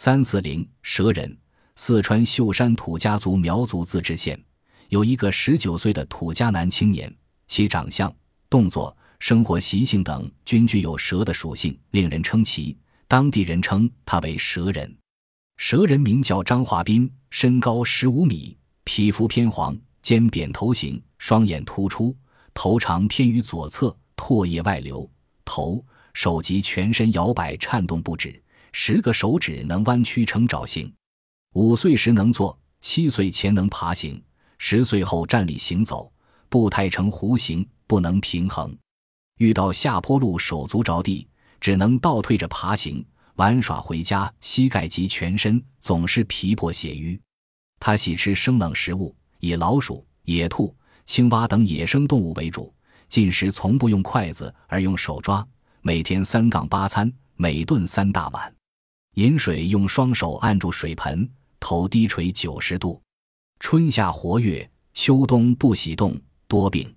三四零蛇人，四川秀山土家族苗族自治县有一个十九岁的土家男青年，其长相、动作、生活习性等均具有蛇的属性，令人称奇。当地人称他为蛇人。蛇人名叫张华斌，身高十五米，皮肤偏黄，尖扁头型，双眼突出，头长偏于左侧，唾液外流，头、手及全身摇摆颤动不止，十个手指能弯曲成爪形。五岁时能坐，七岁前能爬行，十岁后站立行走，步态呈弧形，不能平衡。遇到下坡路，手足着地，只能倒退着爬行。玩耍回家，膝盖及全身总是皮破血瘀。他喜吃生冷食物，以老鼠、野兔、青蛙等野生动物为主。进食从不用筷子，而用手抓。每天三杠八餐，每顿三大碗。饮水用双手按住水盆，头低垂九十度。春夏活跃，秋冬不喜动，多病。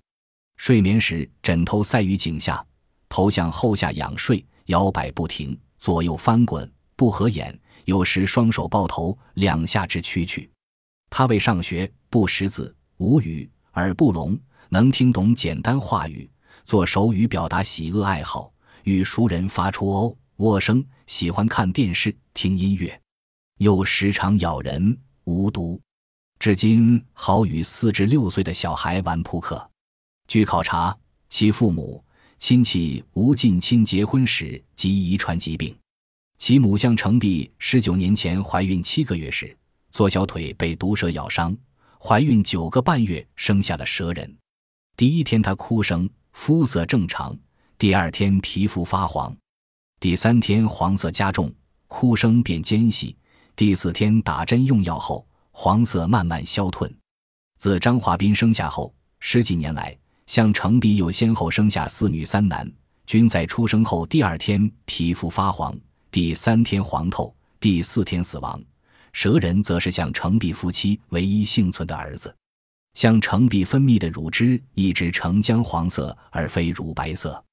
睡眠时枕头塞于颈下，头向后下仰睡，摇摆不停。左右翻滚，不合眼，有时双手抱头，两下之屈曲。他为上学，不识字，无语，耳不聋，能听懂简单话语，做手语表达喜恶爱好，与熟人发出哦喔声，喜欢看电视、听音乐，又时常咬人，无毒。至今好与四至六岁的小孩玩扑克。据考察，其父母。亲戚无近亲结婚时即遗传疾病，其母向程璧十九年前怀孕七个月时，左小腿被毒蛇咬伤，怀孕九个半月生下了蛇人。第一天她哭声肤色正常，第二天皮肤发黄，第三天黄色加重，哭声变尖细，第四天打针用药后，黄色慢慢消退。自张华斌生下后，十几年来。向程璧又先后生下四女三男，均在出生后第二天皮肤发黄，第三天黄透，第四天死亡。蛇人则是向程璧夫妻唯一幸存的儿子。向程璧分泌的乳汁一直呈姜黄色而非乳白色。